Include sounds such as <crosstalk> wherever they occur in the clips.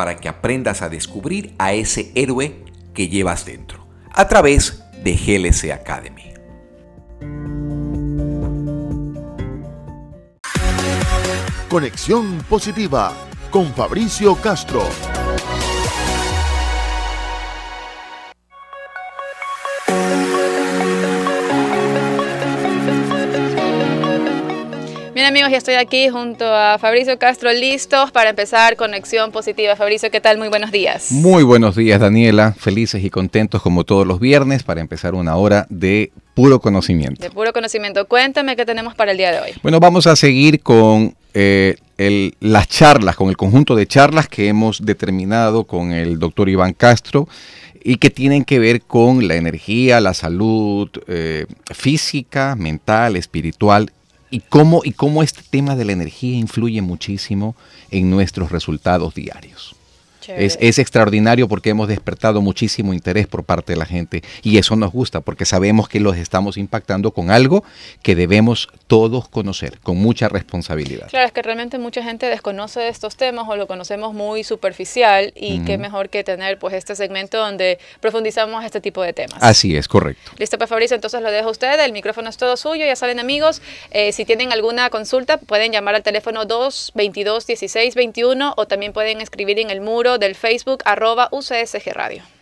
para que aprendas a descubrir a ese héroe que llevas dentro a través de GLC Academy. Conexión positiva con Fabricio Castro. Amigos, ya estoy aquí junto a Fabricio Castro, listos para empezar Conexión Positiva. Fabricio, ¿qué tal? Muy buenos días. Muy buenos días, Daniela. Felices y contentos como todos los viernes para empezar una hora de puro conocimiento. De puro conocimiento. Cuéntame qué tenemos para el día de hoy. Bueno, vamos a seguir con eh, las charlas, con el conjunto de charlas que hemos determinado con el doctor Iván Castro y que tienen que ver con la energía, la salud eh, física, mental, espiritual y cómo, y cómo este tema de la energía influye muchísimo en nuestros resultados diarios. Es, extraordinario porque hemos despertado muchísimo interés por parte de la gente y eso nos gusta porque sabemos que los estamos impactando con algo que debemos todos conocer con mucha responsabilidad. Claro, es que realmente mucha gente desconoce estos temas o lo conocemos muy superficial y qué mejor que tener pues este segmento donde profundizamos este tipo de temas. Así es, correcto. Listo, pues Fabricio, entonces lo dejo a usted, el micrófono es todo suyo, ya saben amigos, eh, si tienen alguna consulta pueden llamar al teléfono 222 1621 o también pueden escribir en el muro del Facebook arroba UCSG Radio.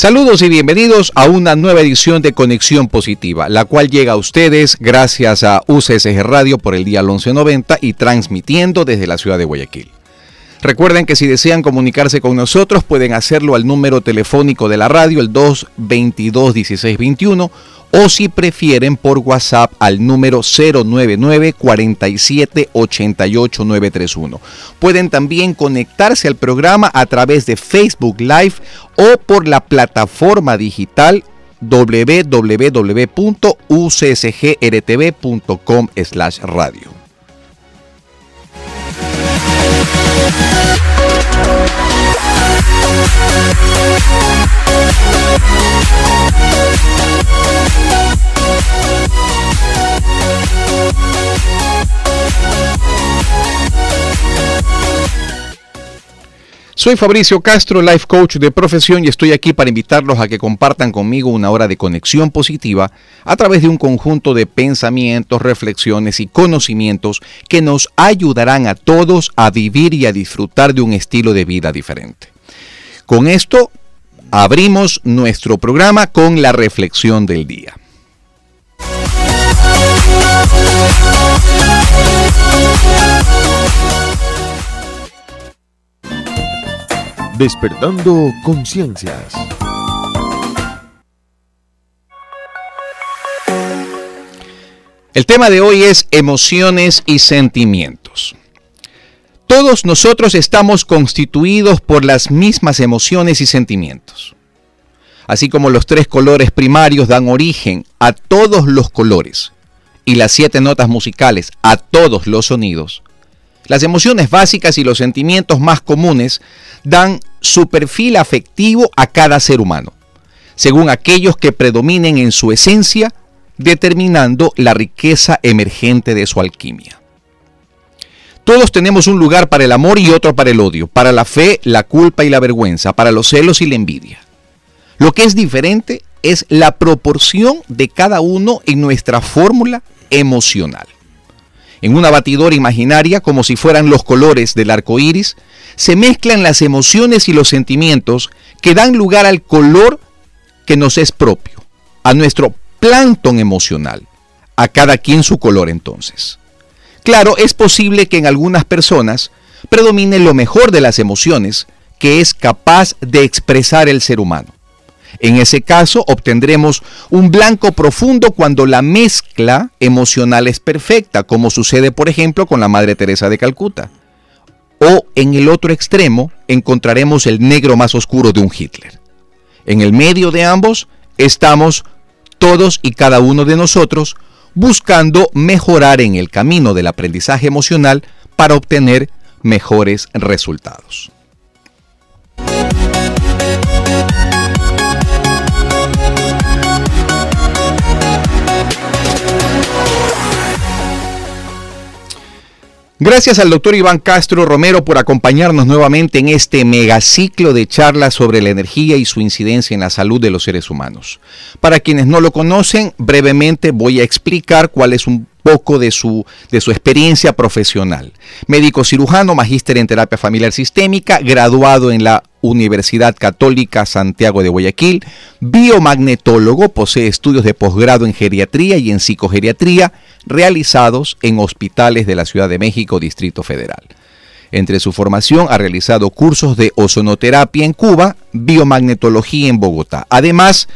Saludos y bienvenidos a una nueva edición de Conexión Positiva, la cual llega a ustedes gracias a UCSG Radio por el día 1190 y transmitiendo desde la ciudad de Guayaquil. Recuerden que si desean comunicarse con nosotros pueden hacerlo al número telefónico de la radio, el 222 1621 o si prefieren por WhatsApp al número 099 47 88 931. Pueden también conectarse al programa a través de Facebook Live o por la plataforma digital www.ucsgrtv.com radio. Soy Fabricio Castro, life coach de profesión y estoy aquí para invitarlos a que compartan conmigo una hora de conexión positiva a través de un conjunto de pensamientos, reflexiones y conocimientos que nos ayudarán a todos a vivir y a disfrutar de un estilo de vida diferente. Con esto abrimos nuestro programa con la reflexión del día. Despertando conciencias. El tema de hoy es emociones y sentimientos. Todos nosotros estamos constituidos por las mismas emociones y sentimientos. Así como los tres colores primarios dan origen a todos los colores y las siete notas musicales a todos los sonidos, las emociones básicas y los sentimientos más comunes dan su perfil afectivo a cada ser humano, según aquellos que predominen en su esencia, determinando la riqueza emergente de su alquimia. Todos tenemos un lugar para el amor y otro para el odio, para la fe, la culpa y la vergüenza, para los celos y la envidia. Lo que es diferente es la proporción de cada uno en nuestra fórmula emocional. En una batidora imaginaria, como si fueran los colores del arco iris, se mezclan las emociones y los sentimientos que dan lugar al color que nos es propio, a nuestro plancton emocional, a cada quien su color entonces. Claro, es posible que en algunas personas predomine lo mejor de las emociones que es capaz de expresar el ser humano. En ese caso obtendremos un blanco profundo cuando la mezcla emocional es perfecta, como sucede por ejemplo con la Madre Teresa de Calcuta. O en el otro extremo encontraremos el negro más oscuro de un Hitler. En el medio de ambos estamos todos y cada uno de nosotros buscando mejorar en el camino del aprendizaje emocional para obtener mejores resultados. Gracias al doctor Iván Castro Romero por acompañarnos nuevamente en este megaciclo de charlas sobre la energía y su incidencia en la salud de los seres humanos. Para quienes no lo conocen, brevemente voy a explicar cuál es un poco de su, de su experiencia profesional. Médico cirujano, magíster en terapia familiar sistémica, graduado en la Universidad Católica Santiago de Guayaquil, biomagnetólogo, posee estudios de posgrado en geriatría y en psicogeriatría realizados en hospitales de la Ciudad de México, Distrito Federal. Entre su formación ha realizado cursos de ozonoterapia en Cuba, biomagnetología en Bogotá. Además,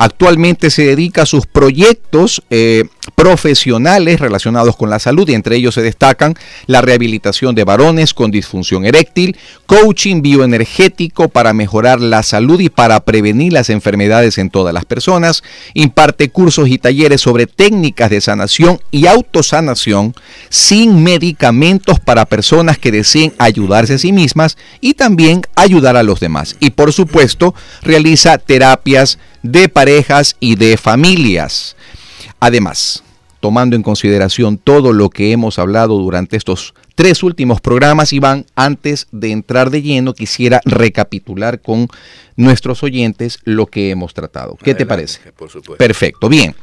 Actualmente se dedica a sus proyectos eh, profesionales relacionados con la salud y entre ellos se destacan la rehabilitación de varones con disfunción eréctil, coaching bioenergético para mejorar la salud y para prevenir las enfermedades en todas las personas, imparte cursos y talleres sobre técnicas de sanación y autosanación sin medicamentos para personas que deseen ayudarse a sí mismas y también ayudar a los demás. Y por supuesto, realiza terapias de parejas y de familias. Además, tomando en consideración todo lo que hemos hablado durante estos tres últimos programas, Iván, antes de entrar de lleno, quisiera recapitular con nuestros oyentes lo que hemos tratado. ¿Qué te parece? Perfecto, bien.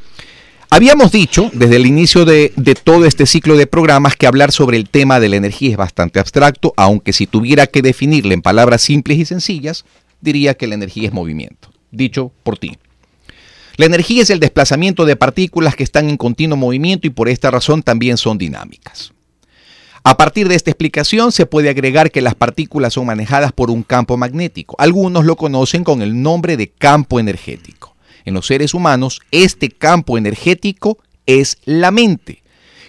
Habíamos dicho desde el inicio de, de, todo este ciclo de programas que hablar sobre el tema de la energía es bastante abstracto, aunque si tuviera que definirle en palabras simples y sencillas, diría que la energía es movimiento dicho por ti. La energía es el desplazamiento de partículas que están en continuo movimiento y por esta razón también son dinámicas. A partir de esta explicación se puede agregar que las partículas son manejadas por un campo magnético. Algunos lo conocen con el nombre de campo energético. En los seres humanos, este campo energético es la mente,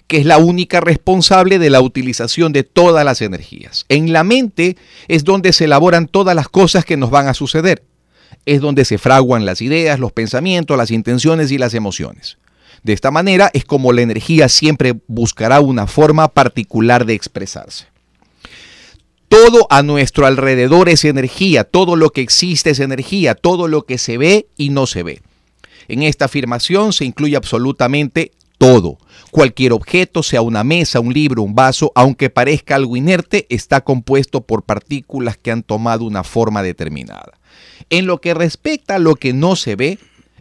que es la única responsable de la utilización de todas las energías. En la mente es donde se elaboran todas las cosas que nos van a suceder es donde se fraguan las ideas, los pensamientos, las intenciones y las emociones. De esta manera es como la energía siempre buscará una forma particular de expresarse. Todo a nuestro alrededor es energía, todo lo que existe es energía, todo lo que se ve y no se ve. En esta afirmación se incluye absolutamente todo. Cualquier objeto, sea una mesa, un libro, un vaso, aunque parezca algo inerte, está compuesto por partículas que han tomado una forma determinada. En lo que respecta a lo que no se ve,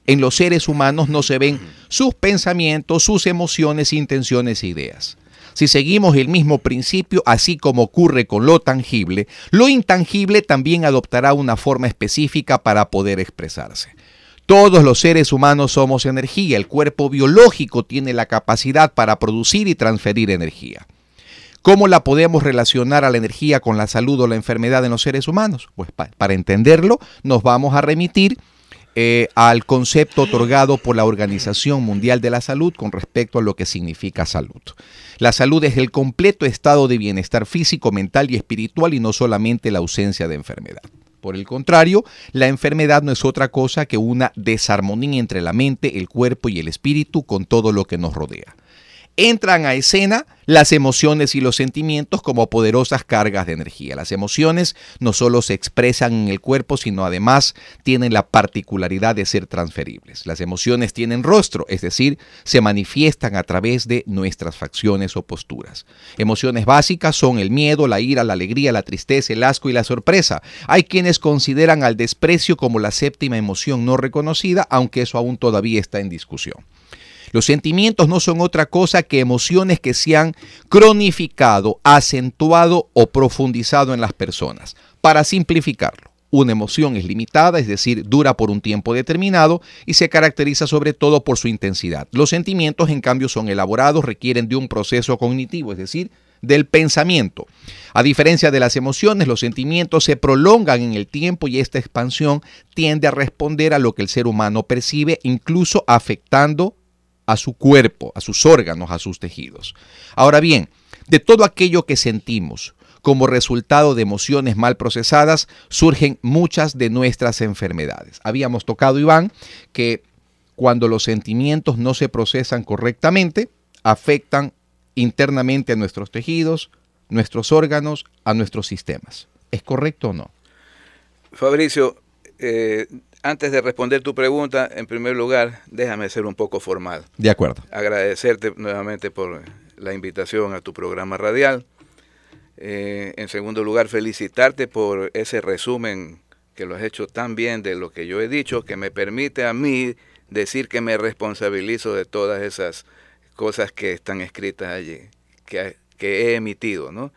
en los seres humanos no se ven sus pensamientos, sus emociones, intenciones e ideas. Si seguimos el mismo principio, así como ocurre con lo tangible, lo intangible también adoptará una forma específica para poder expresarse. Todos los seres humanos somos energía, el cuerpo biológico tiene la capacidad para producir y transferir energía. ¿Cómo la podemos relacionar a la energía con la salud o la enfermedad en los seres humanos? Pues para entenderlo nos vamos a remitir eh, al concepto otorgado por la Organización Mundial de la Salud con respecto a lo que significa salud. La salud es el completo estado de bienestar físico, mental y espiritual y no solamente la ausencia de enfermedad. Por el contrario, la enfermedad no es otra cosa que una desarmonía entre la mente, el cuerpo y el espíritu con todo lo que nos rodea entran a escena las emociones y los sentimientos como poderosas cargas de energía. Las emociones no solo se expresan en el cuerpo, sino además tienen la particularidad de ser transferibles. Las emociones tienen rostro, es decir, se manifiestan a través de nuestras facciones o posturas. Emociones básicas son el miedo, la ira, la alegría, la tristeza, el asco y la sorpresa. Hay quienes consideran al desprecio como la séptima emoción no reconocida, aunque eso aún todavía está en discusión. Los sentimientos no son otra cosa que emociones que se han cronificado, acentuado o profundizado en las personas. Para simplificarlo, una emoción es limitada, es decir, dura por un tiempo determinado y se caracteriza sobre todo por su intensidad. Los sentimientos, en cambio, son elaborados, requieren de un proceso cognitivo, es decir, del pensamiento. A diferencia de las emociones, los sentimientos se prolongan en el tiempo y esta expansión tiende a responder a lo que el ser humano percibe, incluso afectando a su cuerpo, a sus órganos, a sus tejidos. Ahora bien, de todo aquello que sentimos como resultado de emociones mal procesadas, surgen muchas de nuestras enfermedades. Habíamos tocado, Iván, que cuando los sentimientos no se procesan correctamente, afectan internamente a nuestros tejidos, nuestros órganos, a nuestros sistemas. ¿Es correcto o no? Fabricio, eh, antes de responder tu pregunta, en primer lugar, déjame ser un poco formal. De acuerdo. Agradecerte nuevamente por la invitación a tu programa radial. Eh, en segundo lugar, felicitarte por ese resumen que lo has hecho tan bien de lo que yo he dicho, que me permite a mí decir que me responsabilizo de todas esas cosas que están escritas allí, que, he emitido, ¿no?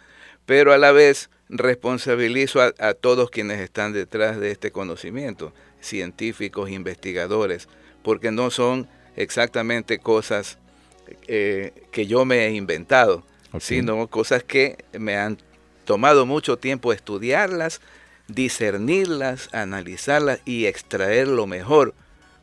Pero a la vez responsabilizo a todos quienes están detrás de este conocimiento científicos, investigadores, porque no son exactamente cosas eh, que yo me he inventado, sino cosas que me han tomado mucho tiempo estudiarlas, discernirlas, analizarlas y extraer lo mejor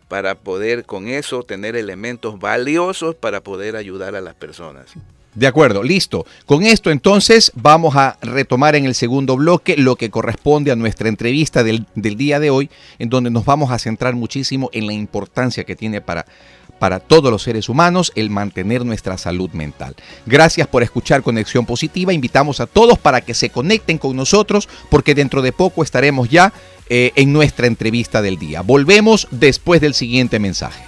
para poder con eso tener elementos valiosos para poder ayudar a las personas. De acuerdo, listo. Con esto entonces vamos a retomar en el segundo bloque lo que corresponde a nuestra entrevista del, día de hoy, en donde nos vamos a centrar muchísimo en la importancia que tiene para, para todos los seres humanos el mantener nuestra salud mental. Gracias por escuchar Conexión Positiva. Invitamos a todos para que se conecten con nosotros porque dentro de poco estaremos ya eh, en nuestra entrevista del día. Volvemos después del siguiente mensaje.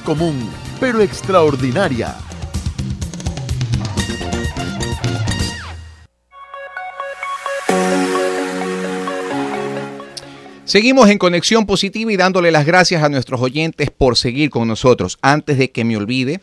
Común, pero extraordinaria. Seguimos en Conexión Positiva y dándole las gracias a nuestros oyentes por seguir con nosotros. Antes de que me olvide,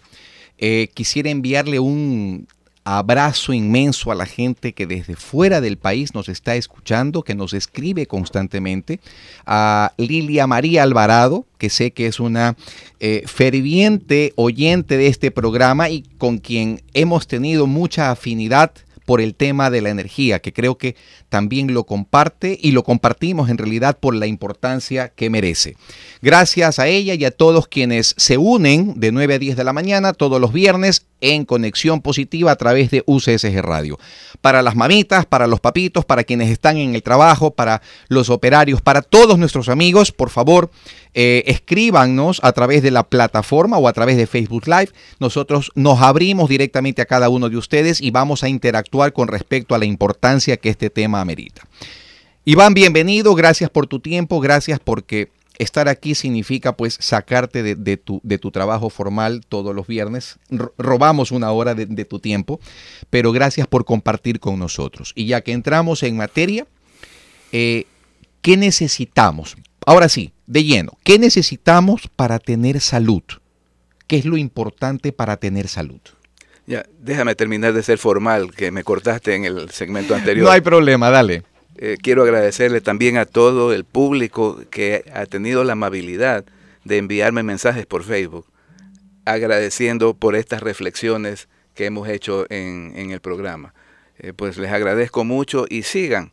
eh, quisiera enviarle un abrazo inmenso a la gente que desde fuera del país nos está escuchando, que nos escribe constantemente, a Lilia María Alvarado, que sé que es una eh, ferviente oyente de este programa y con quien hemos tenido mucha afinidad por el tema de la energía, que creo que también lo comparte y lo compartimos en realidad por la importancia que merece. Gracias a ella y a todos quienes se unen de 9 a 10 de la mañana todos los viernes en conexión positiva a través de UCSG Radio. Para las mamitas, para los papitos, para quienes están en el trabajo, para los operarios, para todos nuestros amigos, por favor, eh, escríbanos a través de la plataforma o a través de Facebook Live. Nosotros nos abrimos directamente a cada uno de ustedes y vamos a interactuar con respecto a la importancia que este tema amerita. Iván, bienvenido, gracias por tu tiempo, gracias porque estar aquí significa pues sacarte de, tu, de tu, trabajo formal todos los viernes. robamos una hora de, tu tiempo, pero gracias por compartir con nosotros. Y ya que entramos en materia, eh, ¿qué necesitamos? Ahora sí, de lleno, ¿qué necesitamos para tener salud? ¿Qué es lo importante para tener salud? Ya, déjame terminar de ser formal, que me cortaste en el segmento anterior. No hay problema, dale. Eh, quiero agradecerle también a todo el público que ha tenido la amabilidad de enviarme mensajes por Facebook, agradeciendo por estas reflexiones que hemos hecho en, el programa. Eh, pues les agradezco mucho y sigan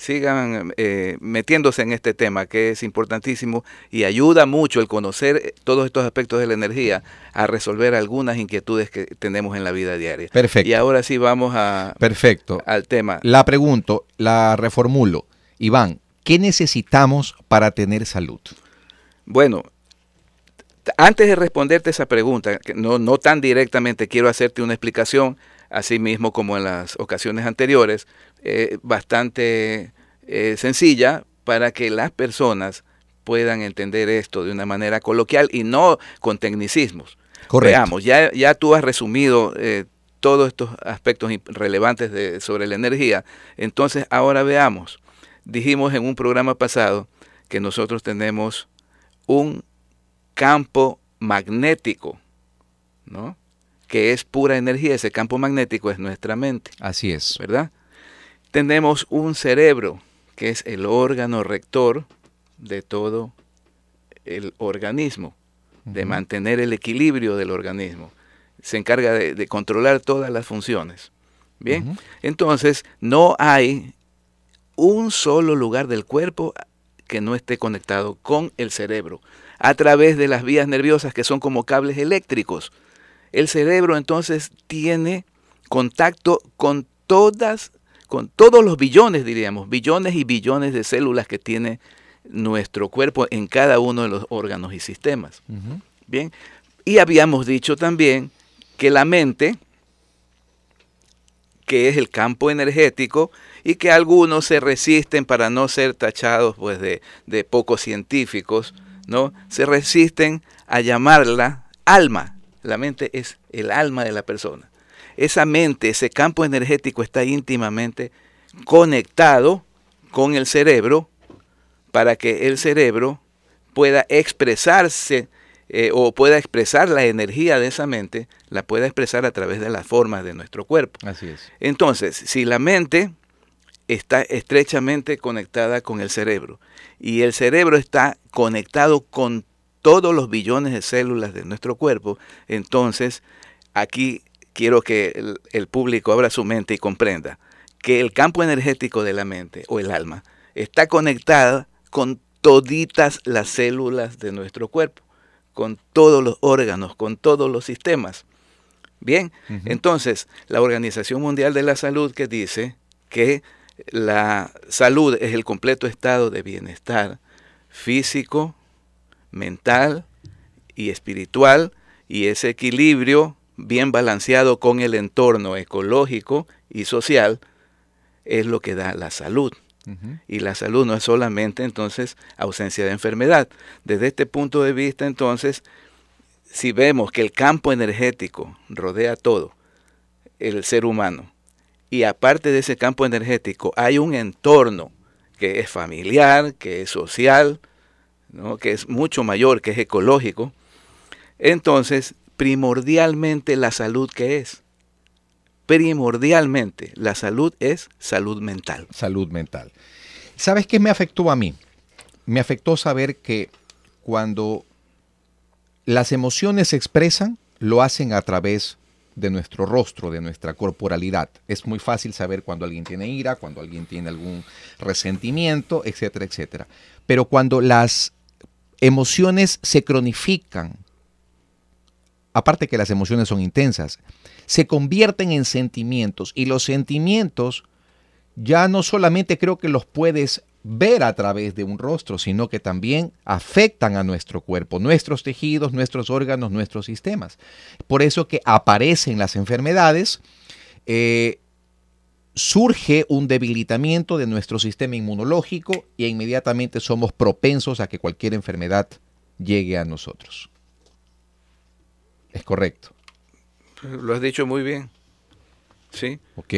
sigan eh, metiéndose en este tema que es importantísimo y ayuda mucho el conocer todos estos aspectos de la energía a resolver algunas inquietudes que tenemos en la vida diaria. Perfecto. Y ahora sí vamos a Perfecto. al tema. La pregunto, la reformulo. Iván, ¿qué necesitamos para tener salud? Bueno, antes de responderte esa pregunta, no, no tan directamente quiero hacerte una explicación, así mismo como en las ocasiones anteriores, eh, bastante eh, sencilla para que las personas puedan entender esto de una manera coloquial y no con tecnicismos. Correcto. Veamos, ya, ya tú has resumido eh, todos estos aspectos relevantes de, sobre la energía. Entonces, ahora veamos. Dijimos en un programa pasado que nosotros tenemos un campo magnético, ¿no? Que es pura energía. Ese campo magnético es nuestra mente. Así es. ¿Verdad? tenemos un cerebro, que es el órgano rector de todo el organismo, de mantener el equilibrio del organismo. Se encarga de, controlar todas las funciones. Bien, entonces no hay un solo lugar del cuerpo que no esté conectado con el cerebro, a través de las vías nerviosas que son como cables eléctricos. El cerebro entonces tiene contacto con todas con todos los billones, diríamos, billones y billones de células que tiene nuestro cuerpo en cada uno de los órganos y sistemas. Bien, y habíamos dicho también que la mente, que es el campo energético, y que algunos se resisten para no ser tachados pues, de, de pocos científicos, ¿no? Se resisten a llamarla alma. La mente es el alma de la persona esa mente, ese campo energético está íntimamente conectado con el cerebro para que el cerebro pueda expresarse eh, o pueda expresar la energía de esa mente, la pueda expresar a través de las formas de nuestro cuerpo. Así es. Entonces, si la mente está estrechamente conectada con el cerebro y el cerebro está conectado con todos los billones de células de nuestro cuerpo, entonces aquí quiero que el, público abra su mente y comprenda que el campo energético de la mente o el alma está conectada con toditas las células de nuestro cuerpo, con todos los órganos, con todos los sistemas. Bien, entonces la Organización Mundial de la Salud que dice que la salud es el completo estado de bienestar físico, mental y espiritual y ese equilibrio bien balanceado con el entorno ecológico y social, es lo que da la salud. Y la salud no es solamente entonces ausencia de enfermedad. Desde este punto de vista entonces, si vemos que el campo energético rodea todo, el ser humano, y aparte de ese campo energético hay un entorno que es familiar, que es social, ¿no? que es mucho mayor, que es ecológico, entonces primordialmente la salud que es. Primordialmente la salud es salud mental. Salud mental. ¿Sabes qué me afectó a mí? Me afectó saber que cuando las emociones se expresan, lo hacen a través de nuestro rostro, de nuestra corporalidad. Es muy fácil saber cuando alguien tiene ira, cuando alguien tiene algún resentimiento, etcétera, etcétera. Pero cuando las emociones se cronifican, aparte que las emociones son intensas, se convierten en sentimientos y los sentimientos ya no solamente creo que los puedes ver a través de un rostro, sino que también afectan a nuestro cuerpo, nuestros tejidos, nuestros órganos, nuestros sistemas. Por eso que aparecen las enfermedades, eh, surge un debilitamiento de nuestro sistema inmunológico y inmediatamente somos propensos a que cualquier enfermedad llegue a nosotros. Es correcto. Lo has dicho muy bien. Sí. Ok.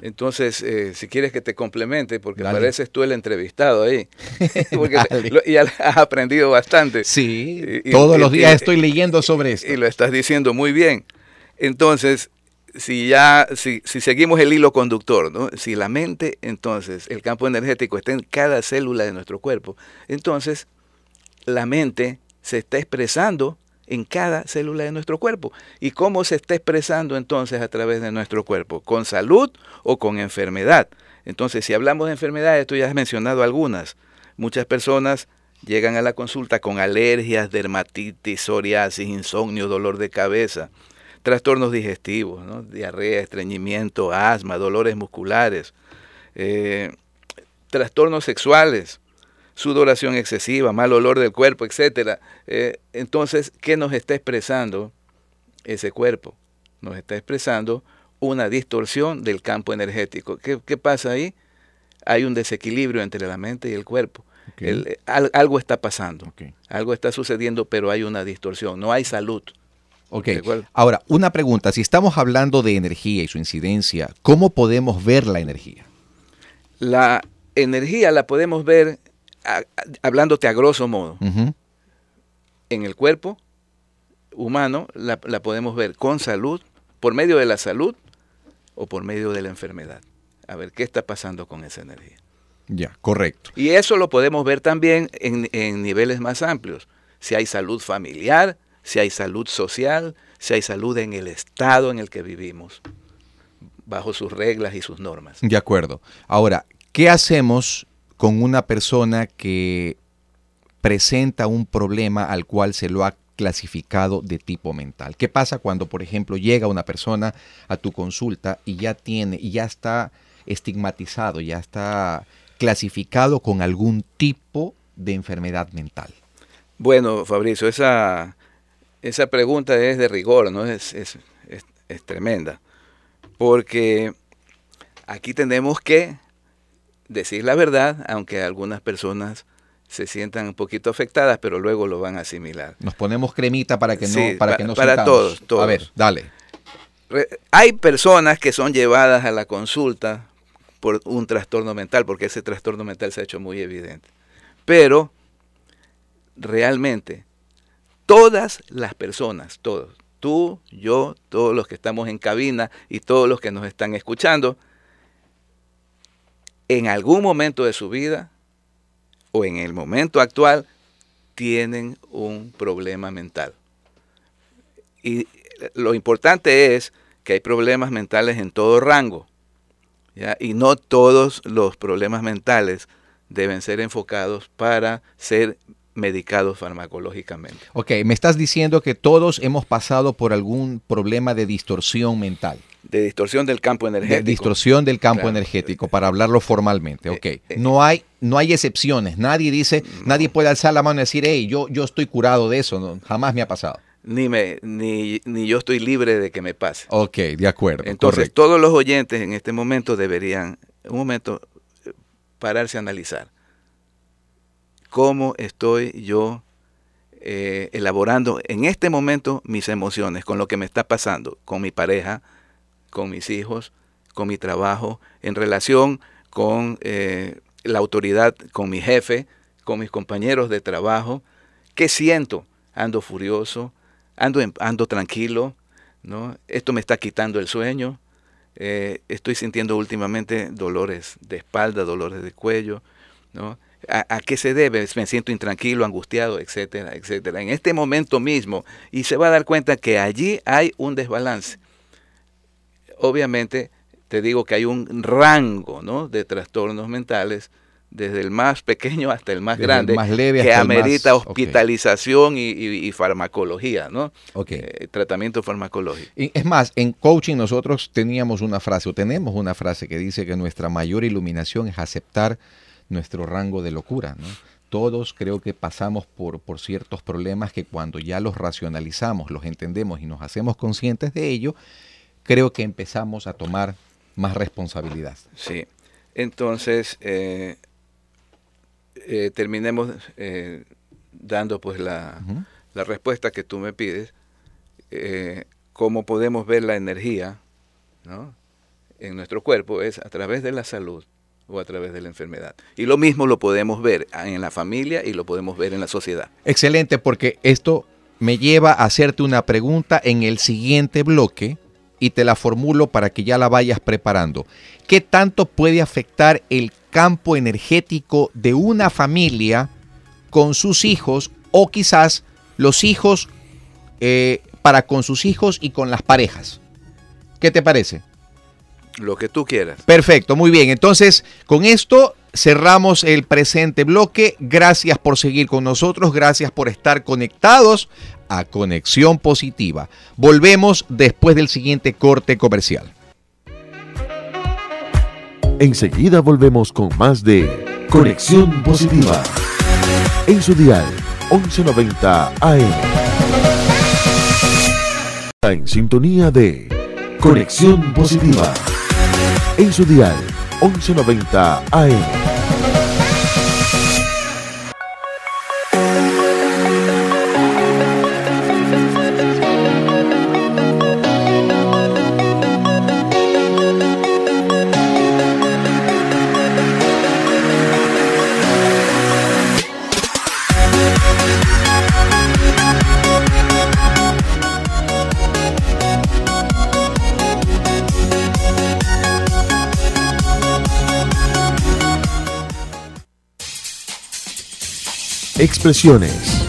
Entonces, eh, si quieres que te complemente, porque Dale. pareces tú el entrevistado ahí, <laughs> porque lo- y has aprendido bastante. Sí, Y- y- todos y- los días y- estoy leyendo sobre esto. Y lo estás diciendo muy bien. Entonces, si ya, si, si seguimos el hilo conductor, ¿no? si la mente, entonces, el campo energético está en cada célula de nuestro cuerpo, entonces la mente se está expresando en cada célula de nuestro cuerpo. ¿Y cómo se está expresando entonces a través de nuestro cuerpo? ¿Con salud o con enfermedad? Entonces, si hablamos de enfermedades, tú ya has mencionado algunas. Muchas personas llegan a la consulta con alergias, dermatitis, psoriasis, insomnio, dolor de cabeza, trastornos digestivos, ¿no? diarrea, estreñimiento, asma, dolores musculares, eh, trastornos sexuales, sudoración excesiva, mal olor del cuerpo, etcétera. Eh, entonces, ¿qué nos está expresando ese cuerpo? Nos está expresando una distorsión del campo energético. ¿Qué, qué pasa ahí? Hay un desequilibrio entre la mente y el cuerpo. Ok. El- al- algo está pasando, algo está sucediendo, pero hay una distorsión, no hay salud. Ok. Ahora, una pregunta. Si estamos hablando de energía y su incidencia, ¿cómo podemos ver la energía? La energía la podemos ver, a- a- hablándote a grosso modo, en el cuerpo humano, la, la podemos ver con salud, por medio de la salud o por medio de la enfermedad. A ver, ¿qué está pasando con esa energía? Ya, correcto. Y eso lo podemos ver también en, en niveles más amplios. Si hay salud familiar, si hay salud social, si hay salud en el estado en el que vivimos, bajo sus reglas y sus normas. De acuerdo. Ahora, ¿qué hacemos con una persona que presenta un problema al cual se lo ha clasificado de tipo mental? ¿Qué pasa cuando, por ejemplo, llega una persona a tu consulta y ya tiene, y ya está estigmatizado, ya está clasificado con algún tipo de enfermedad mental? Bueno, Fabricio, esa, esa pregunta es de rigor, ¿no? Es, es, es- es tremenda. Porque aquí tenemos que decir la verdad, aunque algunas personas se sientan un poquito afectadas, pero luego lo van a asimilar. Nos ponemos cremita para que no, Sí, para pa- que no para sintamos. todos, A todos. ver, dale. Hay personas que son llevadas a la consulta por un trastorno mental, porque ese trastorno mental se ha hecho muy evidente. Pero realmente todas las personas, todos, tú, yo, todos los que estamos en cabina y todos los que nos están escuchando, en algún momento de su vida o en el momento actual tienen un problema mental. Y lo importante es que hay problemas mentales en todo rango. ¿ya? Y no todos los problemas mentales deben ser enfocados para ser medicados farmacológicamente. Ok, me estás diciendo que todos hemos pasado por algún problema de distorsión mental, De distorsión del campo de energético. distorsión del campo Claro. energético, para hablarlo formalmente. Ok, Eh, eh. no hay, no hay excepciones. Nadie dice, nadie puede alzar la mano y decir, hey, yo, yo estoy curado de eso. No, jamás me ha pasado. Ni, me, ni, ni yo estoy libre de que me pase. Ok, de acuerdo. Entonces, correcto. todos los oyentes en este momento deberían, un momento, eh, pararse a analizar cómo estoy yo eh, elaborando en este momento mis emociones, con lo que me está pasando, con mi pareja, con mis hijos, con mi trabajo, en relación con eh, la autoridad, con mi jefe, con mis compañeros de trabajo. ¿Qué siento? Ando furioso, ando, ando tranquilo, ¿no? Esto me está quitando el sueño. eh, estoy sintiendo últimamente dolores de espalda, dolores de cuello, ¿no? ¿A, a qué se debe? Me siento intranquilo, angustiado, etcétera, etcétera. En este momento mismo, y se va a dar cuenta que allí hay un desbalance. Obviamente, te digo que hay un rango ¿no? de trastornos mentales, desde el más pequeño hasta el más Desde el grande, más leve que más- amerita hospitalización y, y- y farmacología, ¿no? Ok. Eh, tratamiento farmacológico. Y Es más, en coaching nosotros teníamos una frase, o tenemos una frase que dice que nuestra mayor iluminación es aceptar nuestro rango de locura. ¿no? Todos creo que pasamos por, por ciertos problemas que cuando ya los racionalizamos, los entendemos y nos hacemos conscientes de ello, creo que empezamos a tomar más responsabilidad. Sí. Entonces, eh, eh, terminemos eh, dando pues la, la respuesta que tú me pides, cómo podemos ver la energía ¿no? en nuestro cuerpo es a través de la salud o a través de la enfermedad. Y lo mismo lo podemos ver en la familia y lo podemos ver en la sociedad. Excelente, porque esto me lleva a hacerte una pregunta en el siguiente bloque y te la formulo para que ya la vayas preparando. ¿Qué tanto puede afectar el campo energético de una familia con sus hijos o quizás los hijos eh, para con sus hijos y con las parejas? ¿Qué te parece? Lo que tú quieras. Perfecto, muy bien. Entonces, con esto cerramos el presente bloque. Gracias por seguir con nosotros, gracias por estar conectados a Conexión Positiva. Volvemos después del siguiente corte comercial. Enseguida volvemos con más de Conexión Positiva. En su dial 1190 AM. Está en sintonía de Conexión Positiva. En su dial 1190 AM. Expresiones.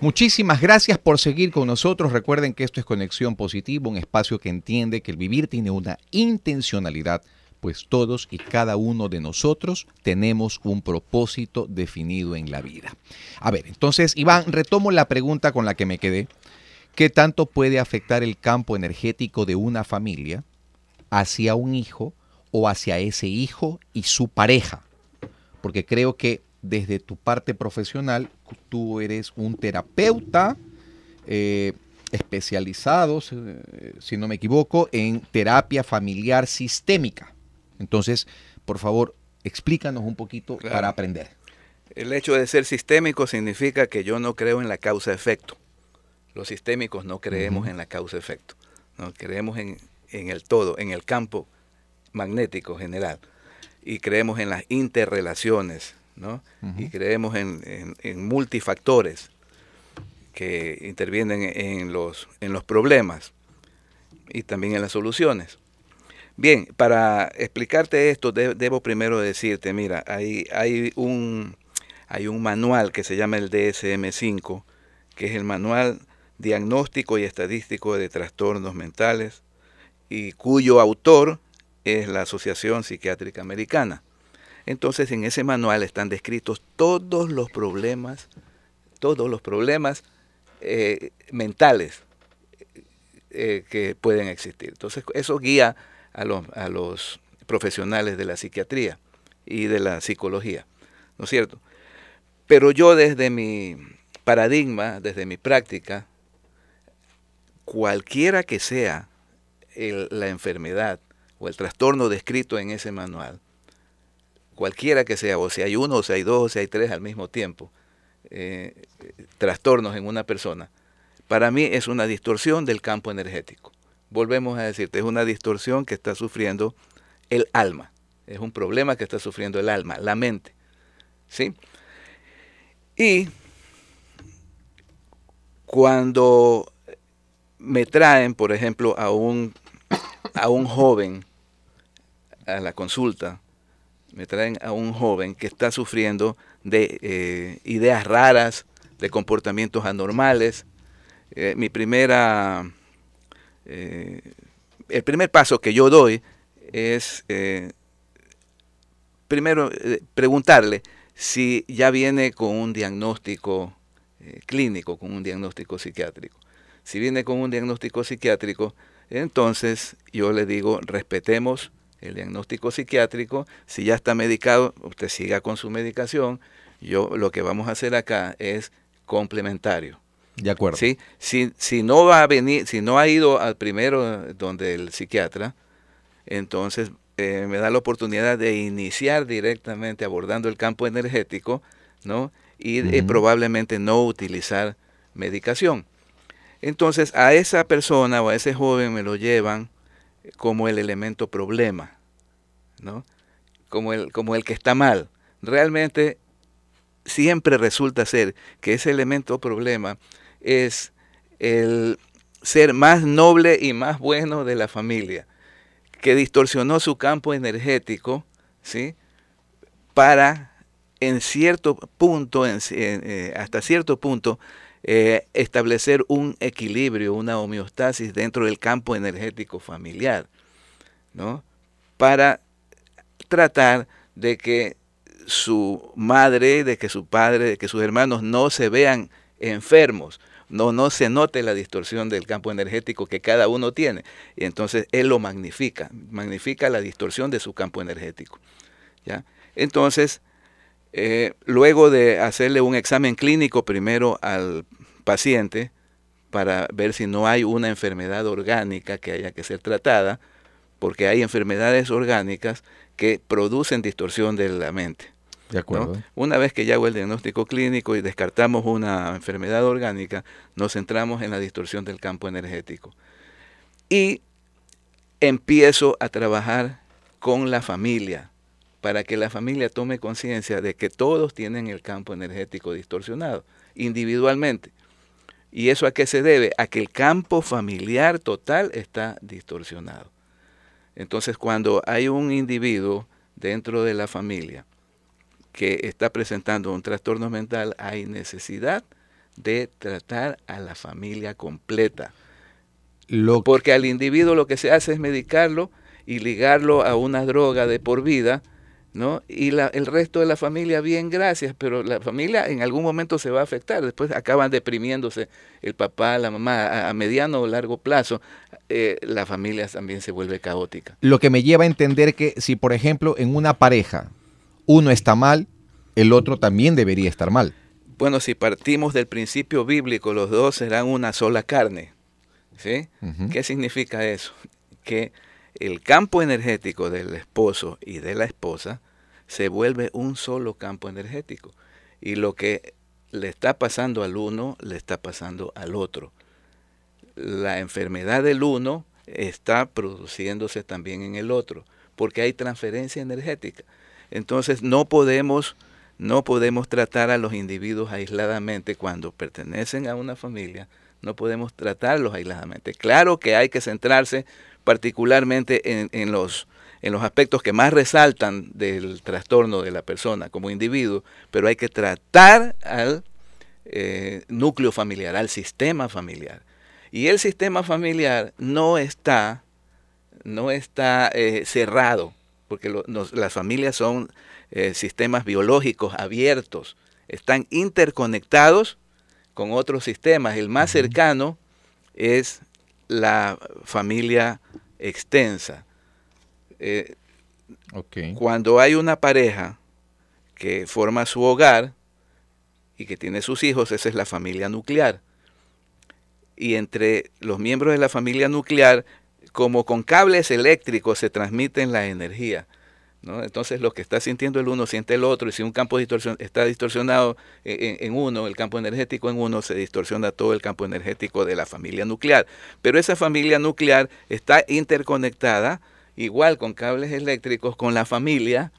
Muchísimas gracias por seguir con nosotros. Recuerden que esto es Conexión Positiva, un espacio que entiende que el vivir tiene una intencionalidad, pues todos y cada uno de nosotros tenemos un propósito definido en la vida. A ver, entonces, Iván, retomo la pregunta con la que me quedé. ¿Qué tanto puede afectar el campo energético de una familia hacia un hijo o hacia ese hijo y su pareja? Porque creo que desde tu parte profesional, tú eres un terapeuta eh, especializado, si, no me equivoco, en terapia familiar sistémica. Entonces, por favor, explícanos un poquito Claro. para aprender. El hecho de ser sistémico significa que yo no creo en la causa-efecto. Los sistémicos no creemos en la causa-efecto. No creemos en, en el todo, en el campo magnético general. Y creemos en las interrelaciones, ¿no? Y creemos en, en- en multifactores que intervienen en los, en los problemas y también en las soluciones. Bien, para explicarte esto, de- debo primero decirte, mira, hay, hay, un, hay un manual que se llama el DSM-5, que es el Manual Diagnóstico y Estadístico de Trastornos Mentales, y cuyo autor es la Asociación Psiquiátrica Americana. Entonces, en ese manual están descritos todos los problemas, todos los problemas eh, mentales eh, que pueden existir. Entonces, eso guía a los, a los profesionales de la psiquiatría y de la psicología, ¿no es cierto? Pero yo desde mi paradigma, desde mi práctica, cualquiera que sea la enfermedad o el trastorno descrito en ese manual, cualquiera que sea, o si hay uno, o si hay dos, o si hay tres al mismo tiempo, eh, trastornos en una persona, para mí es una distorsión del campo energético. Volvemos a decirte, es una distorsión que está sufriendo el alma, es un problema que está sufriendo el alma, la mente. ¿Sí? Y cuando me traen, por ejemplo, a un, a un joven a la consulta, me traen a un joven que está sufriendo de eh, ideas raras, de comportamientos anormales. Eh, mi primera, eh, el primer paso que yo doy es primero preguntarle si ya viene con un diagnóstico clínico, con un diagnóstico psiquiátrico. Si viene con un diagnóstico psiquiátrico, entonces yo le digo, respetemos el diagnóstico psiquiátrico. Si ya está medicado, usted siga con su medicación. Yo lo que vamos a hacer acá es complementario. De acuerdo. ¿sí? Si, si no va a venir, si no ha ido al primero donde el psiquiatra, entonces eh, me da la oportunidad de iniciar directamente abordando el campo energético, ¿no? Y eh, probablemente no utilizar medicación. Entonces a esa persona o a ese joven me lo llevan como el elemento problema, ¿no? Como el, como el que está mal. Realmente siempre resulta ser que ese elemento problema es el ser más noble y más bueno de la familia, que distorsionó su campo energético, ¿sí? Para en cierto punto, eh, hasta cierto punto, eh, establecer un equilibrio, una homeostasis dentro del campo energético familiar, ¿no? Para tratar de que su madre, de que su padre, de que sus hermanos no se vean enfermos, no, no se note la distorsión del campo energético que cada uno tiene. Y entonces él lo magnifica, magnifica la distorsión de su campo energético. ¿ya? Entonces, eh, luego de hacerle un examen clínico primero al paciente para ver si no hay una enfermedad orgánica que haya que ser tratada, porque hay enfermedades orgánicas que producen distorsión de la mente. De ¿no? acuerdo. Una vez que ya hago el diagnóstico clínico y descartamos una enfermedad orgánica, nos centramos en la distorsión del campo energético. Y empiezo a trabajar con la familia para que la familia tome conciencia de que todos tienen el campo energético distorsionado individualmente. ¿Y eso a qué se debe? A que el campo familiar total está distorsionado. Entonces, cuando hay un individuo dentro de la familia que está presentando un trastorno mental, hay necesidad de tratar a la familia completa. Lo Porque al individuo lo que se hace es medicarlo y ligarlo a una droga de por vida, ¿no? Y la- el resto de la familia, bien, gracias, pero la familia en algún momento se va a afectar. Después acaban deprimiéndose el papá, la mamá, a, a mediano o largo plazo, eh, la familia también se vuelve caótica. lo que me lleva a entender que si, por ejemplo, en una pareja uno está mal, el otro también debería estar mal. Bueno, si partimos del principio bíblico, los dos serán una sola carne. ¿Sí? ¿Qué significa eso? Que el campo energético del esposo y de la esposa se vuelve un solo campo energético. Y lo que le está pasando al uno, le está pasando al otro. La enfermedad del uno está produciéndose también en el otro, porque hay transferencia energética. Entonces no podemos, no podemos tratar a los individuos aisladamente cuando pertenecen a una familia, no podemos tratarlos aisladamente. Claro que hay que centrarse particularmente en, en los, en los aspectos que más resaltan del trastorno de la persona como individuo, pero hay que tratar al eh, núcleo familiar, al sistema familiar. Y el sistema familiar no está, no está eh, cerrado, porque lo- nos- las familias son eh, sistemas biológicos abiertos, están interconectados con otros sistemas. El más cercano es la familia extensa. Eh, Ok. cuando hay una pareja que forma su hogar y que tiene sus hijos, esa es la familia nuclear. Y entre los miembros de la familia nuclear, como con cables eléctricos se transmiten la energía. ¿no? Entonces lo que está sintiendo el uno siente el otro y si un campo distorsion- está distorsionado en, en uno, el campo energético en uno, se distorsiona todo el campo energético de la familia nuclear. Pero esa familia nuclear está interconectada igual con cables eléctricos con la familia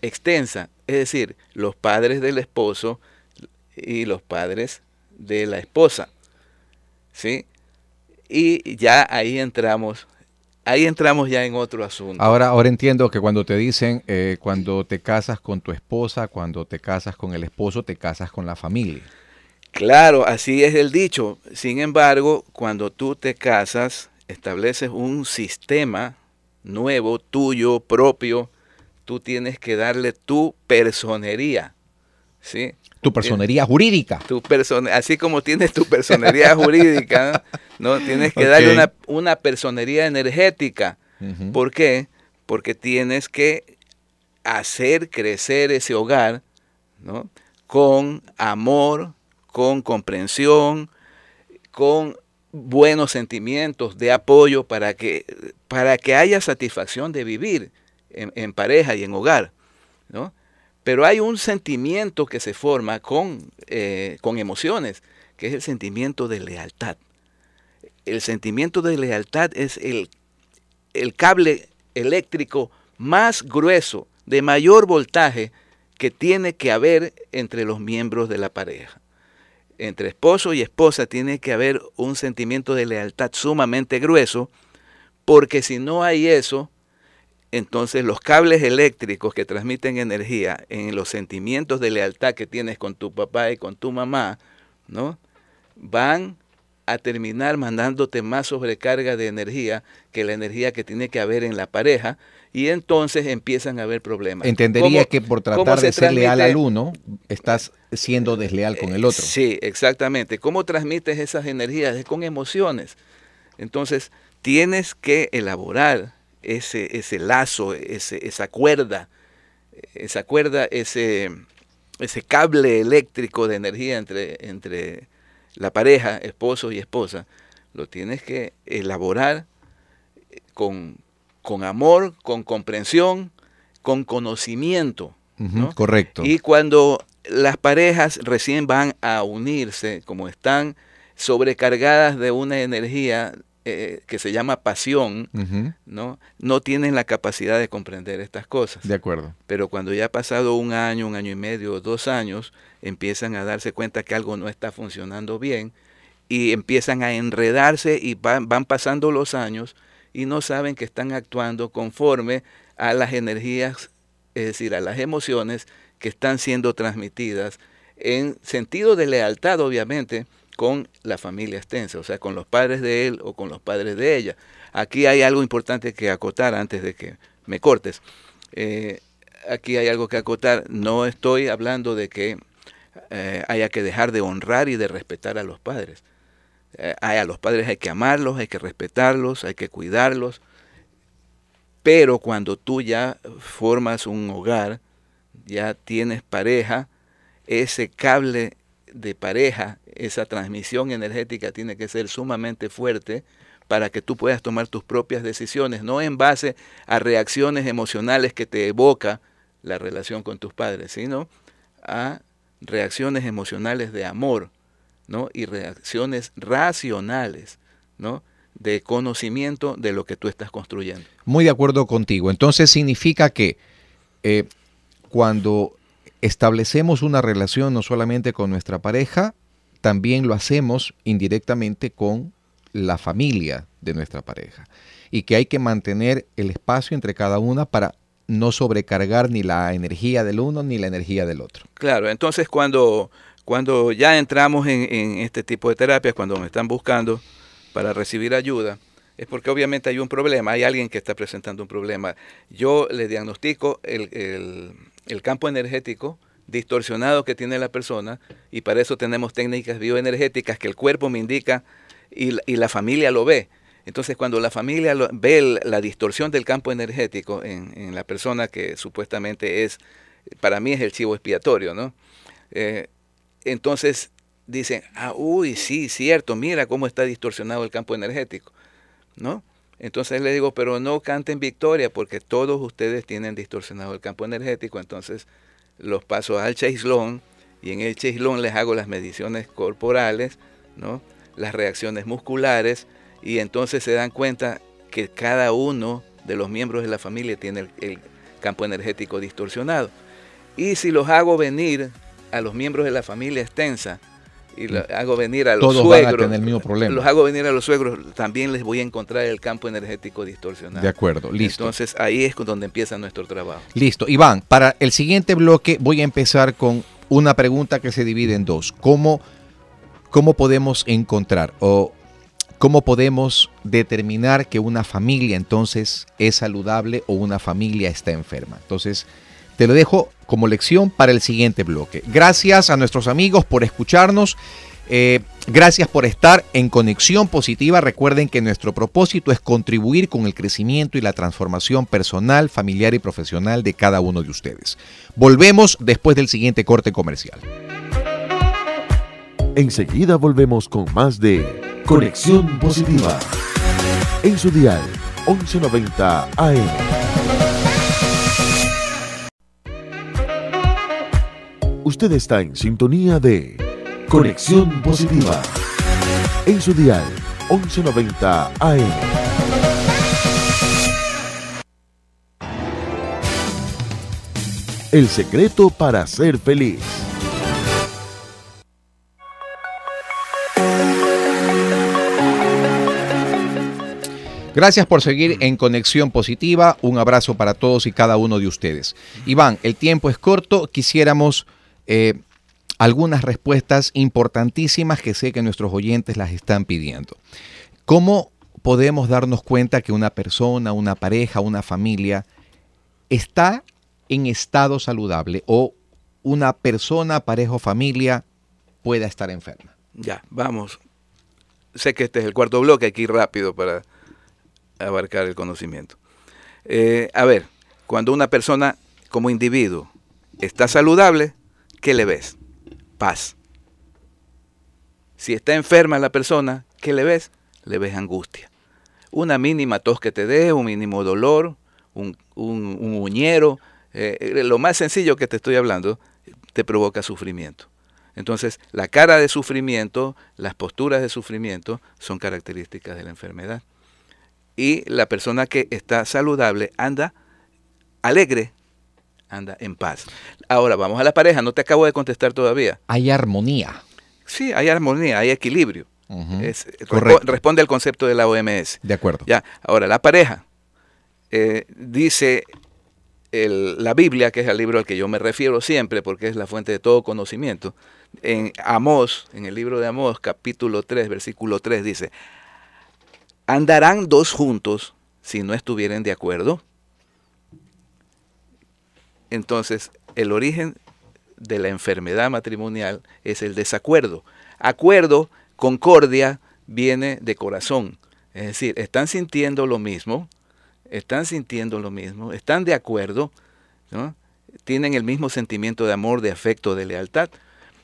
extensa, es decir, los padres del esposo y los padres de la esposa. ¿Sí? Y ya ahí entramos, ahí entramos ya en otro asunto. Ahora, ahora entiendo que cuando te dicen, eh, cuando te casas con tu esposa, cuando te casas con el esposo, te casas con la familia. Claro, así es el dicho. Sin embargo, cuando tú te casas, estableces un sistema nuevo, tuyo, propio, tú tienes que darle tu personería. ¿Sí? Tu personería jurídica. Tu persona, así como tienes tu personería <laughs> jurídica, ¿no? Tienes que darle una, una personería energética. ¿Por qué? Porque tienes que hacer crecer ese hogar, ¿no? Con amor, con comprensión, con buenos sentimientos de apoyo para que, para que haya satisfacción de vivir en, pareja y en hogar. ¿no? Pero hay un sentimiento que se forma con, eh, con emociones, que es el sentimiento de lealtad. El sentimiento de lealtad es el, el cable eléctrico más grueso, de mayor voltaje, que tiene que haber entre los miembros de la pareja. Entre esposo y esposa tiene que haber un sentimiento de lealtad sumamente grueso, porque si no hay eso, entonces los cables eléctricos que transmiten energía en los sentimientos de lealtad que tienes con tu papá y con tu mamá, ¿no? Van a terminar mandándote más sobrecarga de energía que la energía que tiene que haber en la pareja y entonces empiezan a haber problemas. Entendería que por tratar de ser leal al uno, estás siendo desleal con el otro. Sí, exactamente. ¿Cómo transmites esas energías? Es con emociones. Entonces, tienes que elaborar ese, ese lazo, ese, esa cuerda, esa cuerda, ese, ese cable eléctrico de energía entre, entre la pareja, esposo y esposa, lo tienes que elaborar con, con amor, con comprensión, con conocimiento. correcto. Y cuando las parejas recién van a unirse, como están sobrecargadas de una energía eh, que se llama pasión, ¿no? no tienen la capacidad de comprender estas cosas. De acuerdo. Pero cuando ya ha pasado un año, un año y medio, dos años, empiezan a darse cuenta que algo no está funcionando bien y empiezan a enredarse y van, van pasando los años y no saben que están actuando conforme a las energías, es decir, a las emociones que están siendo transmitidas en sentido de lealtad, obviamente, con la familia extensa, o sea, con los padres de él o con los padres de ella. Aquí hay algo importante que acotar antes de que me cortes. Eh, aquí hay algo que acotar. No estoy hablando de que eh, haya que dejar de honrar y de respetar a los padres. Eh, a los padres hay que amarlos, hay que respetarlos, hay que cuidarlos. Pero cuando tú ya formas un hogar, ya tienes pareja, ese cable de pareja, esa transmisión energética tiene que ser sumamente fuerte para que tú puedas tomar tus propias decisiones, no en base a reacciones emocionales que te evoca la relación con tus padres, sino a reacciones emocionales de amor, ¿no? Y reacciones racionales, ¿no? De conocimiento de lo que tú estás construyendo. Muy de acuerdo contigo. Entonces significa que eh, cuando establecemos una relación no solamente con nuestra pareja, también lo hacemos indirectamente con la familia de nuestra pareja. Y que hay que mantener el espacio entre cada una para no sobrecargar ni la energía del uno ni la energía del otro. Claro, entonces cuando, cuando ya entramos en, este tipo de terapias, cuando me están buscando para recibir ayuda, es porque obviamente hay un problema, hay alguien que está presentando un problema. Yo le diagnostico el, campo energético distorsionado que tiene la persona y para eso tenemos técnicas bioenergéticas que el cuerpo me indica y, la familia lo ve. Entonces cuando la familia ve la distorsión del campo energético en, en, la persona que supuestamente es, para mí es el chivo expiatorio, ¿no? Eh, entonces dicen, ah, uy, sí, cierto, mira cómo está distorsionado el campo energético, ¿no? Entonces le digo, pero no canten victoria porque todos ustedes tienen distorsionado el campo energético, entonces los paso al chaislón y en el chaislón les hago las mediciones corporales, ¿no? las reacciones musculares y entonces se dan cuenta que cada uno de los miembros de la familia tiene el campo energético distorsionado. Y si los hago venir a los miembros de la familia extensa, y los hago venir a los suegros. el mismo problema. Los hago venir a los suegros, también les voy a encontrar el campo energético distorsionado. De acuerdo, listo. Entonces ahí es donde empieza nuestro trabajo. Listo. Iván, para el siguiente bloque voy a empezar con una pregunta que se divide en dos. ¿Cómo, cómo podemos encontrar o cómo podemos determinar que una familia entonces es saludable o una familia está enferma? Entonces, te lo dejo como lección para el siguiente bloque. Gracias a nuestros amigos por escucharnos. Eh, gracias por estar en conexión positiva. Recuerden que nuestro propósito es contribuir con el crecimiento y la transformación personal, familiar y profesional de cada uno de ustedes. Volvemos después del siguiente corte comercial. Enseguida volvemos con más de Conexión Positiva. En su dial 1190 AM. Usted está en sintonía de Conexión Positiva. En su dial 1190 AM. El secreto para ser feliz. Gracias por seguir en Conexión Positiva. Un abrazo para todos y cada uno de ustedes. Iván, el tiempo es corto. Quisiéramos eh, algunas respuestas importantísimas que sé que nuestros oyentes las están pidiendo. ¿Cómo podemos darnos cuenta que una persona, una pareja, una familia está en estado saludable o una persona, pareja o familia pueda estar enferma? Ya, vamos. Sé que este es el cuarto bloque, ir rápido para abarcar el conocimiento. Eh, a ver, cuando una persona como individuo está saludable, ¿qué le ves? Paz. Si está enferma la persona, ¿qué le ves? Le ves angustia. Una mínima tos que te dé, un mínimo dolor, un, un, uñero, eh, lo más sencillo que te estoy hablando, te provoca sufrimiento. Entonces, la cara de sufrimiento, las posturas de sufrimiento son características de la enfermedad y la persona que está saludable anda alegre, anda en paz. Ahora vamos a la pareja, no te acabo de contestar todavía. Hay armonía. Sí, hay armonía, hay equilibrio. responde al concepto de la OMS. De acuerdo. Ya, ahora la pareja. Eh, dice la Biblia, que es el libro al que yo me refiero siempre, porque es la fuente de todo conocimiento. En Amós, en el libro de Amós, capítulo 3, versículo 3, dice, ¿Andarán dos juntos si no estuvieren de acuerdo? Entonces, el origen de la enfermedad matrimonial es el desacuerdo. Acuerdo, concordia, viene de corazón. Es decir, están sintiendo lo mismo, están sintiendo lo mismo, están de acuerdo, tienen el mismo sentimiento de amor, de afecto, de lealtad.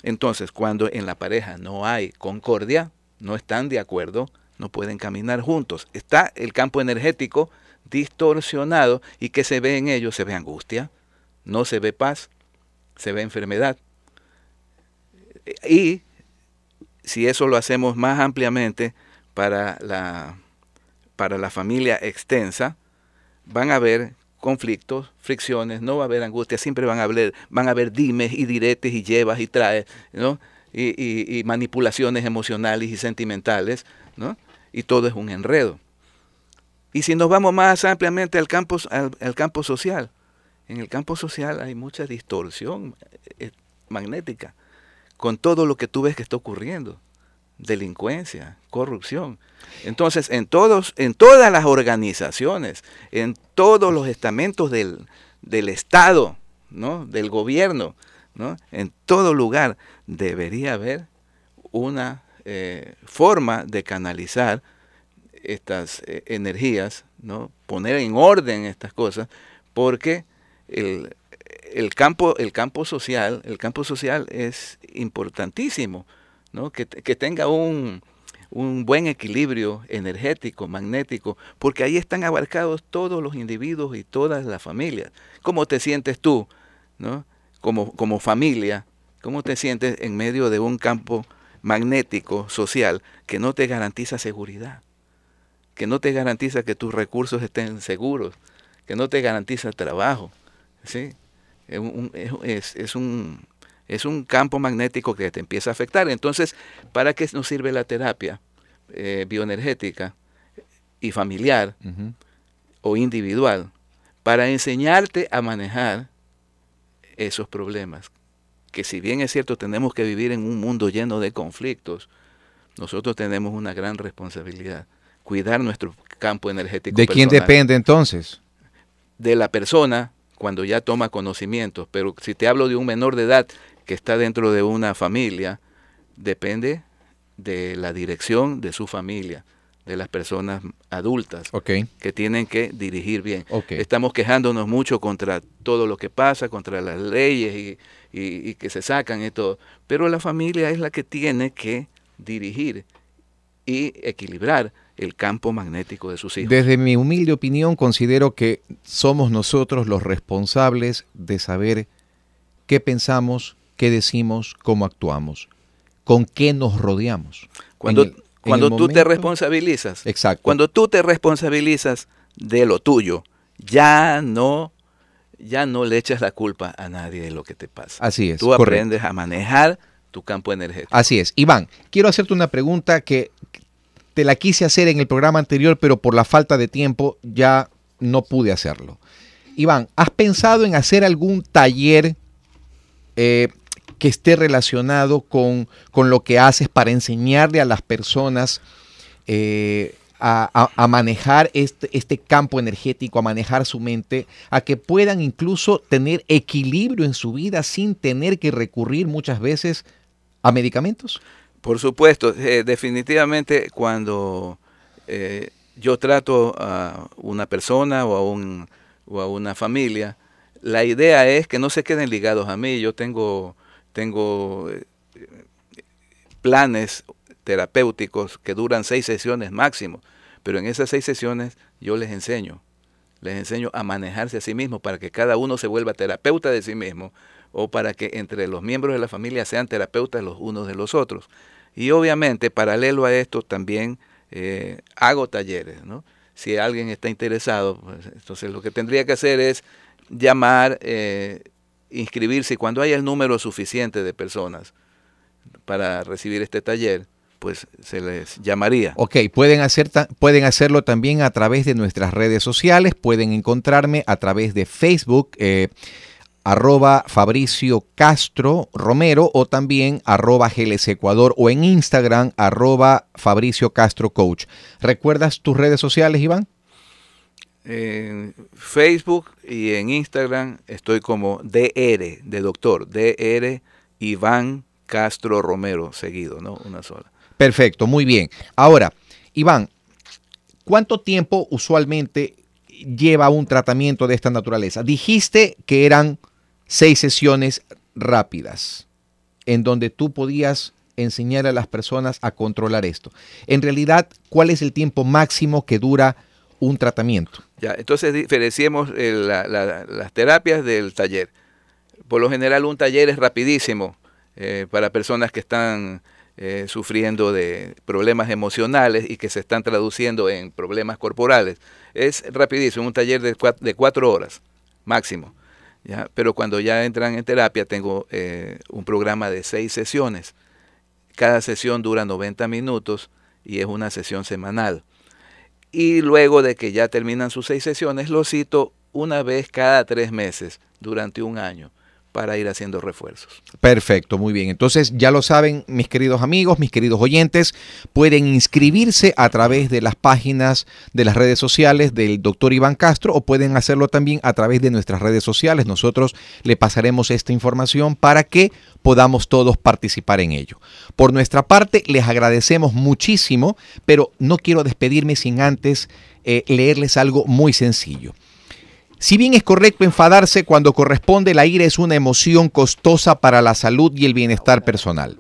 Entonces, cuando en la pareja no hay concordia, no están de acuerdo, no pueden caminar juntos. Está el campo energético distorsionado y que se ve en ellos, se ve angustia, no se ve paz, se ve enfermedad. Y si eso lo hacemos más ampliamente para la, para la familia extensa, van a haber conflictos, fricciones, no va a haber angustia, siempre van a haber, van a haber dimes y diretes y llevas y traes, ¿no? y, y manipulaciones emocionales y sentimentales, ¿no? y todo es un enredo. Y si nos vamos más ampliamente al campo, al, campo social, en el campo social hay mucha distorsión eh, magnética con todo lo que tú ves que está ocurriendo. Delincuencia, corrupción. Entonces, en, todos, en todas las organizaciones, en todos los estamentos del, del Estado, ¿no? del gobierno, ¿no? en todo lugar debería haber una eh, forma de canalizar estas eh, energías, ¿no? poner en orden estas cosas, porque el, el, campo, el campo social, el campo social es importantísimo, ¿no? que, que tenga un, un buen equilibrio energético, magnético, porque ahí están abarcados todos los individuos y todas las familias. ¿Cómo te sientes tú, ¿no? como, como familia? ¿Cómo te sientes en medio de un campo magnético social que no te garantiza seguridad, que no te garantiza que tus recursos estén seguros, que no te garantiza trabajo. ¿Sí? Es, un, es, un, es un campo magnético que te empieza a afectar. Entonces, ¿para qué nos sirve la terapia eh, bioenergética y familiar o individual? Para enseñarte a manejar esos problemas que si bien es cierto tenemos que vivir en un mundo lleno de conflictos, nosotros tenemos una gran responsabilidad, cuidar nuestro campo energético. ¿De quién depende entonces? De la persona cuando ya toma conocimientos, pero si te hablo de un menor de edad que está dentro de una familia, depende de la dirección de su familia, de las personas adultas Ok. que tienen que dirigir bien. Estamos quejándonos mucho contra todo lo que pasa, contra las leyes y, y- y que se sacan y todo. Pero la familia es la que tiene que dirigir y equilibrar el campo magnético de sus hijos. Desde mi humilde opinión, considero que somos nosotros los responsables de saber qué pensamos, qué decimos, cómo actuamos, con qué nos rodeamos. Cuando, el- cuando tú te responsabilizas, Exacto. cuando tú te responsabilizas de lo tuyo, ya no, ya no le echas la culpa a nadie de lo que te pasa. Así es. Tú correcto. aprendes a manejar tu campo energético. Así es. Iván, quiero hacerte una pregunta que te la quise hacer en el programa anterior, pero por la falta de tiempo ya no pude hacerlo. Iván, ¿has pensado en hacer algún taller eh, que esté relacionado con, con lo que haces para enseñarle a las personas eh, a, manejar este, este campo energético, a manejar su mente, a que puedan incluso tener equilibrio en su vida sin tener que recurrir muchas veces a medicamentos? Por supuesto, eh, definitivamente cuando eh, yo trato a una persona o a, un, o a una familia, la idea es que no se queden ligados a mí. Yo tengo, tengo eh, planes terapéuticos que duran seis sesiones máximo, pero en esas seis sesiones yo les enseño, les enseño a manejarse a sí mismos para que cada uno se vuelva terapeuta de sí mismo o para que entre los miembros de la familia sean terapeutas los unos de los otros. Y obviamente, paralelo a esto, también eh, hago talleres, ¿no? Si alguien está interesado, pues, entonces lo que tendría que hacer es llamar, eh, inscribirse, cuando haya el número suficiente de personas para recibir este taller, pues se les llamaría. Ok, pueden, hacer pueden hacerlo también a través de nuestras redes sociales, pueden encontrarme a través de Facebook, eh, arroba Fabricio Castro Romero o también arroba GLS Ecuador o en Instagram arroba Fabricio Castro Coach. ¿Recuerdas tus redes sociales, Iván? En Facebook y en Instagram estoy como DR, de doctor, DR Iván Castro Romero, seguido, ¿no? Una sola. Perfecto, muy bien. Ahora, Iván, ¿cuánto tiempo usualmente lleva un tratamiento de esta naturaleza? Dijiste que eran seis sesiones rápidas, en donde tú podías enseñar a las personas a controlar esto. En realidad, ¿cuál es el tiempo máximo que dura un tratamiento? Ya, entonces diferenciemos eh, la- la- las terapias del taller. Por lo general un taller es rapidísimo eh, para personas que están eh, sufriendo de problemas emocionales y que se están traduciendo en problemas corporales. Es rapidísimo, un taller de cuatro horas máximo. Pero cuando ya entran en terapia tengo eh, un programa de seis sesiones. Cada sesión dura 90 minutos y es una sesión semanal. Y luego de que ya terminan sus seis sesiones, lo cito una vez cada tres meses durante un año para ir haciendo refuerzos. Perfecto, muy bien. Entonces ya lo saben mis queridos amigos, mis queridos oyentes, pueden inscribirse a través de las páginas de las redes sociales del doctor Iván Castro o pueden hacerlo también a través de nuestras redes sociales. Nosotros le pasaremos esta información para que podamos todos participar en ello. Por nuestra parte, les agradecemos muchísimo, pero no quiero despedirme sin antes eh, leerles algo muy sencillo. Si bien es correcto enfadarse cuando corresponde, la ira es una emoción costosa para la salud y el bienestar personal.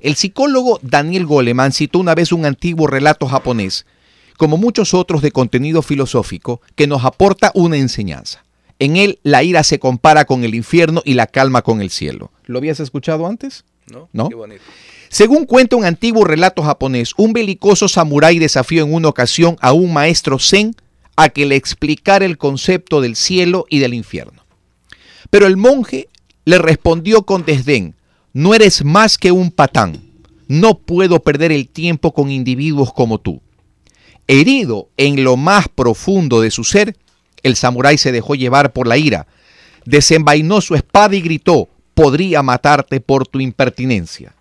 El psicólogo Daniel Goleman citó una vez un antiguo relato japonés, como muchos otros de contenido filosófico, que nos aporta una enseñanza. En él, la ira se compara con el infierno y la calma con el cielo. ¿Lo habías escuchado antes? ¿No? ¿No? Qué bonito. Según cuenta un antiguo relato japonés, un belicoso samurái desafió en una ocasión a un maestro zen a que le explicara el concepto del cielo y del infierno. Pero el monje le respondió con desdén, no eres más que un patán, no puedo perder el tiempo con individuos como tú. Herido en lo más profundo de su ser, el samurái se dejó llevar por la ira, desenvainó su espada y gritó, podría matarte por tu impertinencia.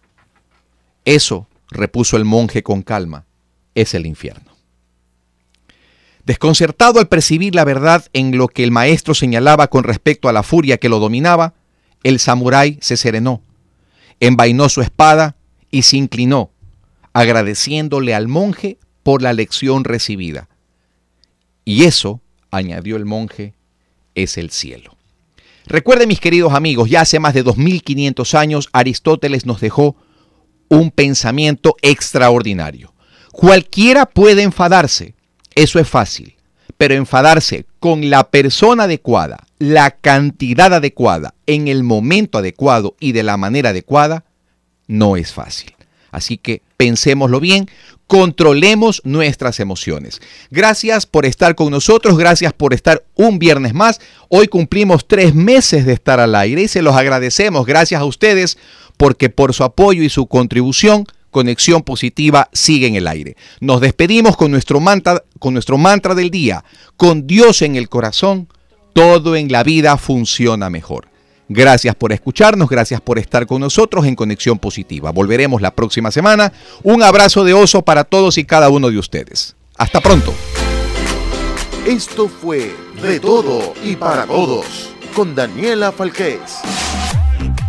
Eso, repuso el monje con calma, es el infierno. Desconcertado al percibir la verdad en lo que el maestro señalaba con respecto a la furia que lo dominaba, el samurái se serenó, envainó su espada y se inclinó, agradeciéndole al monje por la lección recibida. Y eso, añadió el monje, es el cielo. Recuerden mis queridos amigos, ya hace más de 2500 años Aristóteles nos dejó un pensamiento extraordinario. Cualquiera puede enfadarse, eso es fácil, pero enfadarse con la persona adecuada, la cantidad adecuada, en el momento adecuado y de la manera adecuada, no es fácil. Así que pensémoslo bien, controlemos nuestras emociones. Gracias por estar con nosotros, gracias por estar un viernes más. Hoy cumplimos tres meses de estar al aire y se los agradecemos. Gracias a ustedes porque por su apoyo y su contribución, Conexión Positiva sigue en el aire. Nos despedimos con nuestro mantra, con nuestro mantra del día. Con Dios en el corazón, todo en la vida funciona mejor. Gracias por escucharnos, gracias por estar con nosotros en Conexión Positiva. Volveremos la próxima semana. Un abrazo de oso para todos y cada uno de ustedes. Hasta pronto. Esto fue De Todo y para Todos con Daniela Falqués.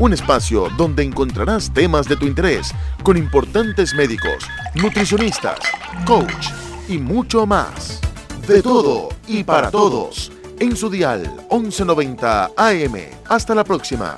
Un espacio donde encontrarás temas de tu interés con importantes médicos, nutricionistas, coach y mucho más. De todo y para todos en su dial 1190 AM. Hasta la próxima.